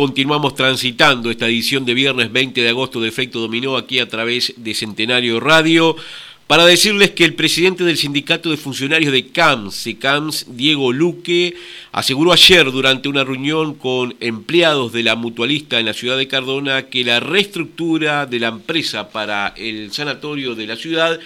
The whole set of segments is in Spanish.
continuamos transitando esta edición de viernes 20 de agosto de Efecto Dominó aquí a través de Centenario Radio para decirles que el presidente del Sindicato de Funcionarios de CAMS, SECAMS, Diego Luque, aseguró ayer durante una reunión con empleados de la mutualista en la ciudad de Cardona que la reestructura de la empresa para el sanatorio de la ciudad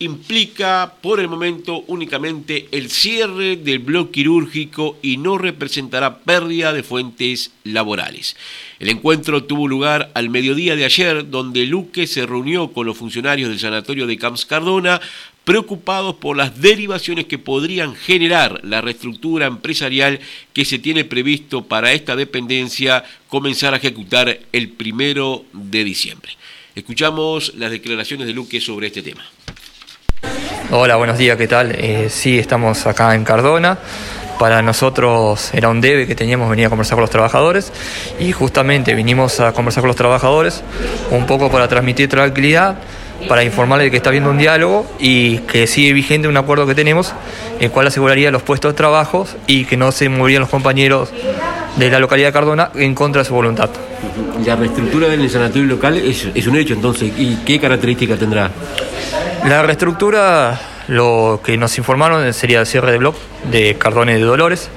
implica por el momento únicamente el cierre del bloque quirúrgico y no representará pérdida de fuentes laborales. El encuentro tuvo lugar al mediodía de ayer, donde Luque se reunió con los funcionarios del sanatorio de Camps Cardona, preocupados por las derivaciones que podrían generar la reestructura empresarial que se tiene previsto para esta dependencia comenzar a ejecutar el primero de diciembre. Escuchamos las declaraciones de Luque sobre este tema. Hola, buenos días, ¿qué tal? Eh, sí, estamos acá en Cardona. Para nosotros era un debe que teníamos venir a conversar con los trabajadores y justamente vinimos a conversar con los trabajadores un poco para transmitir tranquilidad, para informarles de que está habiendo un diálogo y que sigue vigente un acuerdo que tenemos, el cual aseguraría los puestos de trabajo y que no se moverían los compañeros de la localidad de Cardona en contra de su voluntad. La reestructura del sanatorio local es, es un hecho entonces, ¿y qué características tendrá? La reestructura, lo que nos informaron sería el cierre de blog de Cardones de Dolores.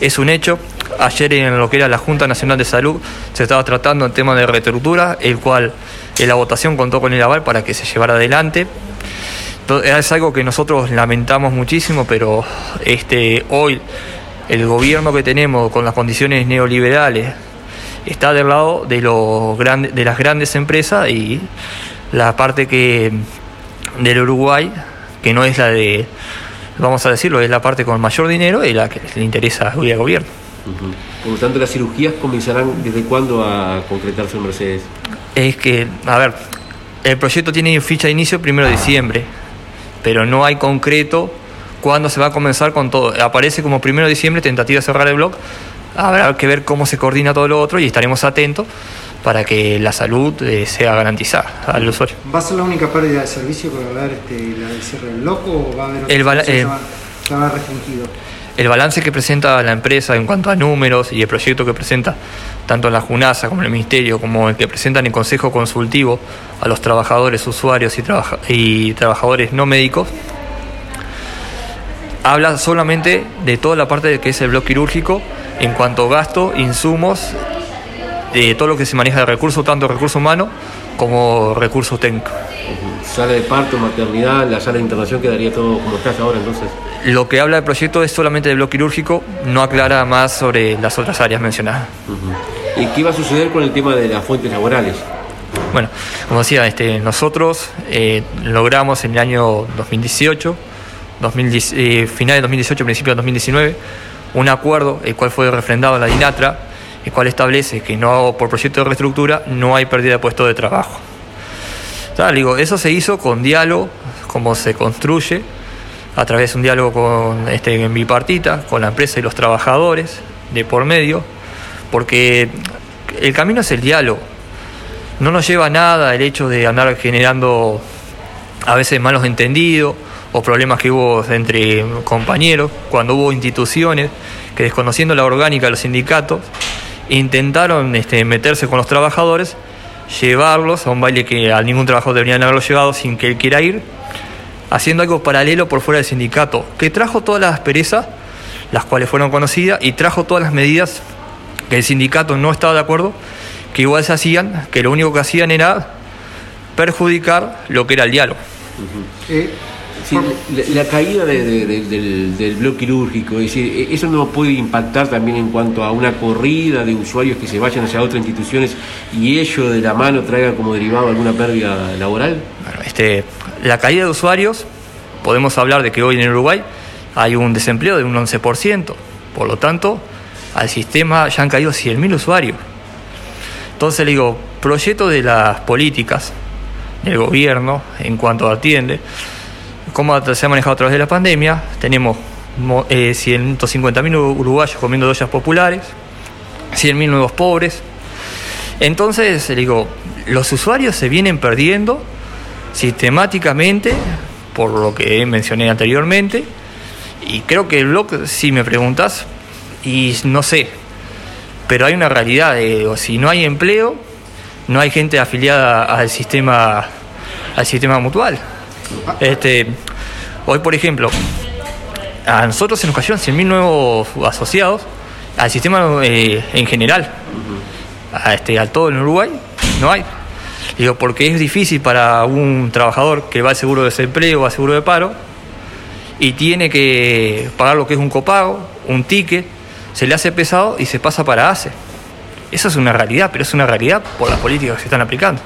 Es un hecho. Ayer en lo que era la Junta Nacional de Salud se estaba tratando el tema de reestructura, el cual en la votación contó con el aval para que se llevara adelante. Es algo que nosotros lamentamos muchísimo, pero este, hoy el gobierno que tenemos con las condiciones neoliberales está del lado de, los grandes, de las grandes empresas y la parte que del Uruguay, que no es la de, vamos a decirlo, es la parte con mayor dinero y la que le interesa hoy al gobierno. Por lo tanto, las cirugías comenzarán desde cuándo a concretarse en Mercedes? Es que, a ver, el proyecto tiene ficha de inicio primero de diciembre, pero no hay concreto cuándo se va a comenzar con todo. Aparece como primero de diciembre, tentativa de cerrar el blog. Habrá que ver cómo se coordina todo lo otro y estaremos atentos para que la salud eh, sea garantizada al usuario. ¿Va a ser la única pérdida de servicio que va a haber este, la del cierre del loco o va a haber el eh, va, restringido? El balance que presenta la empresa en cuanto a números y el proyecto que presenta tanto la JUNASA como el Ministerio, como el que presentan el Consejo Consultivo a los trabajadores, usuarios y, y trabajadores no médicos, habla solamente de toda la parte de que es el bloque quirúrgico en cuanto a gasto, insumos de todo lo que se maneja de recursos, tanto recursos humanos como recursos técnicos. Sala de parto, maternidad, la sala de internación quedaría todo como está ahora entonces. Lo que habla del proyecto es solamente del bloque quirúrgico, no aclara más sobre las otras áreas mencionadas. ¿Y qué va a suceder con el tema de las fuentes laborales? Bueno, como decía, este, nosotros eh, logramos en el año 2018, 2010, eh, final de 2018, principio de 2019, un acuerdo, el cual fue refrendado en la DINATRA, el cual establece que no por proyecto de reestructura no hay pérdida de puesto de trabajo. digo, eso se hizo con diálogo, como se construye, a través de un diálogo con este, bipartita, con la empresa y los trabajadores, de por medio, porque el camino es el diálogo. No nos lleva a nada el hecho de andar generando a veces malos entendidos o problemas que hubo entre compañeros, cuando hubo instituciones que desconociendo la orgánica de los sindicatos, intentaron este, meterse con los trabajadores, llevarlos a un baile que a ningún trabajador deberían haberlo llevado sin que él quiera ir, haciendo algo paralelo por fuera del sindicato, que trajo todas las perezas, las cuales fueron conocidas, y trajo todas las medidas que el sindicato no estaba de acuerdo, que igual se hacían, que lo único que hacían era perjudicar lo que era el diálogo. Sí, la, caída del, del, bloque quirúrgico, es decir, e, ¿eso no puede impactar también en cuanto a una corrida de usuarios que se vayan hacia otras instituciones y ello de la mano traiga como derivado alguna pérdida laboral? Bueno, este, la caída de usuarios, podemos hablar de que hoy en Uruguay hay un desempleo de un 11%, por lo tanto, al sistema ya han caído 100.000 usuarios. Entonces le digo, proyecto de las políticas del gobierno en cuanto atiende, cómo se ha manejado a través de la pandemia. Tenemos eh, 150.000 uruguayos comiendo ollas populares, 100.000 nuevos pobres. Entonces, digo, los usuarios se vienen perdiendo sistemáticamente, por lo que mencioné anteriormente, y creo que el blog, si me preguntas, y no sé, pero hay una realidad, si no hay empleo, no hay gente afiliada al sistema, al sistema mutual. Este, hoy, por ejemplo, a nosotros se nos cayeron 100.000 nuevos asociados al sistema eh, en general. A, este, a todo en Uruguay no hay. Digo, porque es difícil para un trabajador que va al seguro de desempleo o al seguro de paro y tiene que pagar lo que es un copago, un ticket, se le hace pesado y se pasa para ACE. Eso es una realidad, pero es una realidad por las políticas que se están aplicando.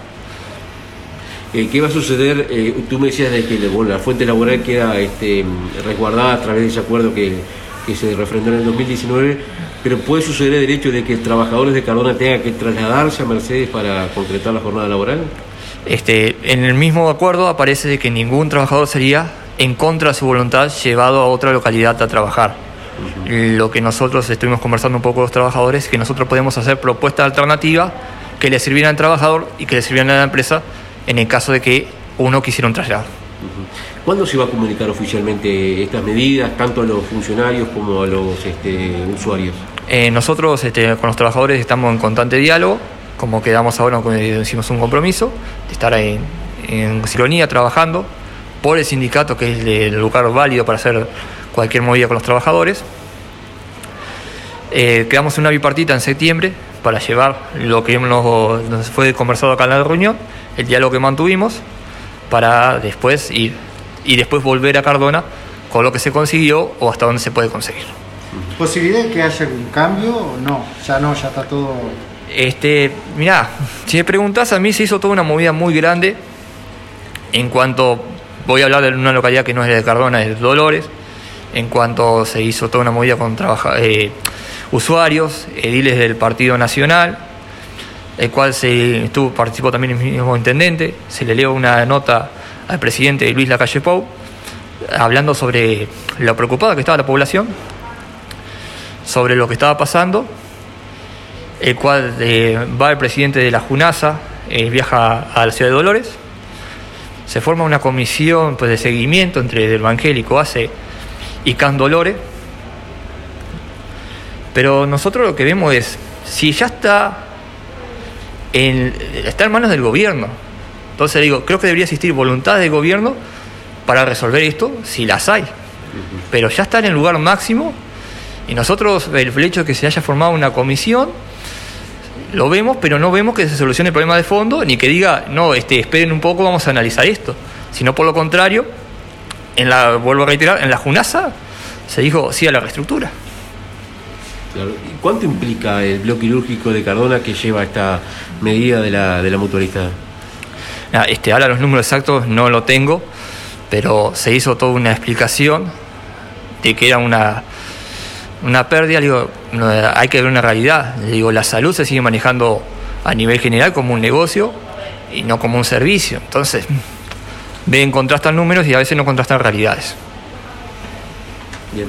Eh, ¿Qué va a suceder? Eh, tú me decías de que la fuente laboral queda este, resguardada a través de ese acuerdo que, que se refrendó en el 2019, pero puede suceder el hecho de que trabajadores de Cardona tengan que trasladarse a Mercedes para concretar la jornada laboral. Este, en el mismo acuerdo aparece de que ningún trabajador sería en contra de su voluntad llevado a otra localidad a trabajar. Lo que nosotros estuvimos conversando un poco con los trabajadores es que nosotros podemos hacer propuestas alternativas que le sirvieran al trabajador y que le sirvieran a la empresa en el caso de que uno quisiera un traslado. ¿Cuándo se va a comunicar oficialmente estas medidas, tanto a los funcionarios como a los este, usuarios? Eh, nosotros este, con los trabajadores estamos en constante diálogo, como quedamos ahora, hicimos un compromiso de estar en, en trabajando por el sindicato, que es el lugar válido para hacer cualquier movida con los trabajadores. Eh, quedamos una bipartita en septiembre para llevar lo que nos, fue conversado acá en la reunión, el diálogo que mantuvimos, para después ir y después volver a Cardona con lo que se consiguió o hasta dónde se puede conseguir. ¿Posibilidad de que haya algún cambio o no? Ya no, ya está todo. Este, mirá, si me preguntás, a mí se hizo toda una movida muy grande en cuanto voy a hablar de una localidad que no es de Cardona, es de Dolores, en cuanto se hizo toda una movida con eh, usuarios, ediles del Partido Nacional, el cual se estuvo, participó también el mismo intendente, se le leo una nota al presidente Luis Lacalle Pou, hablando sobre lo preocupada que estaba la población, sobre lo que estaba pasando, el cual eh, va el presidente de la Junasa, eh, viaja a la ciudad de Dolores, se forma una comisión pues, de seguimiento entre el evangélico ACE y Can Dolores. Pero nosotros lo que vemos es, si ya está en, está en manos del gobierno, entonces digo, creo que debería existir voluntad del gobierno para resolver esto, si las hay. Pero ya está en el lugar máximo y nosotros, el hecho de que se haya formado una comisión, lo vemos, pero no vemos que se solucione el problema de fondo, ni que diga, no, este, esperen un poco, vamos a analizar esto. Sino por lo contrario, en la, vuelvo a reiterar, en la JUNASA se dijo sí a la reestructura. ¿Cuánto implica el bloque quirúrgico de Cardona que lleva esta medida de la, de la mutualista? Ah, este, ahora los números exactos no lo tengo, pero se hizo toda una explicación de que era una una pérdida, digo, hay que ver una realidad. digo, la salud se sigue manejando a nivel general como un negocio y no como un servicio. Entonces, ven, contrastan números y a veces no contrastan realidades. Bien,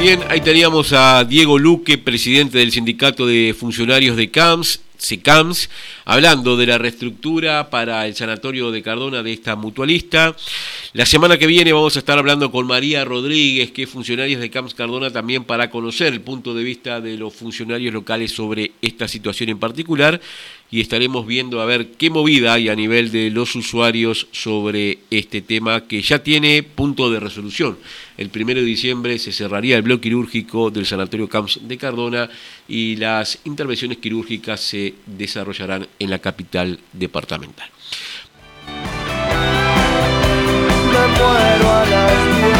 Bien, ahí teníamos a Diego Luque, presidente del Sindicato de Funcionarios de CAMS, SECAMS, hablando de la reestructura para el sanatorio de Cardona de esta mutualista. La semana que viene vamos a estar hablando con María Rodríguez, que es funcionaria de CAMS Cardona, también para conocer el punto de vista de los funcionarios locales sobre esta situación en particular y estaremos viendo a ver qué movida hay a nivel de los usuarios sobre este tema que ya tiene punto de resolución. El primero de diciembre se cerraría el bloque quirúrgico del Sanatorio Camps de Cardona y las intervenciones quirúrgicas se desarrollarán en la capital departamental. Muero a las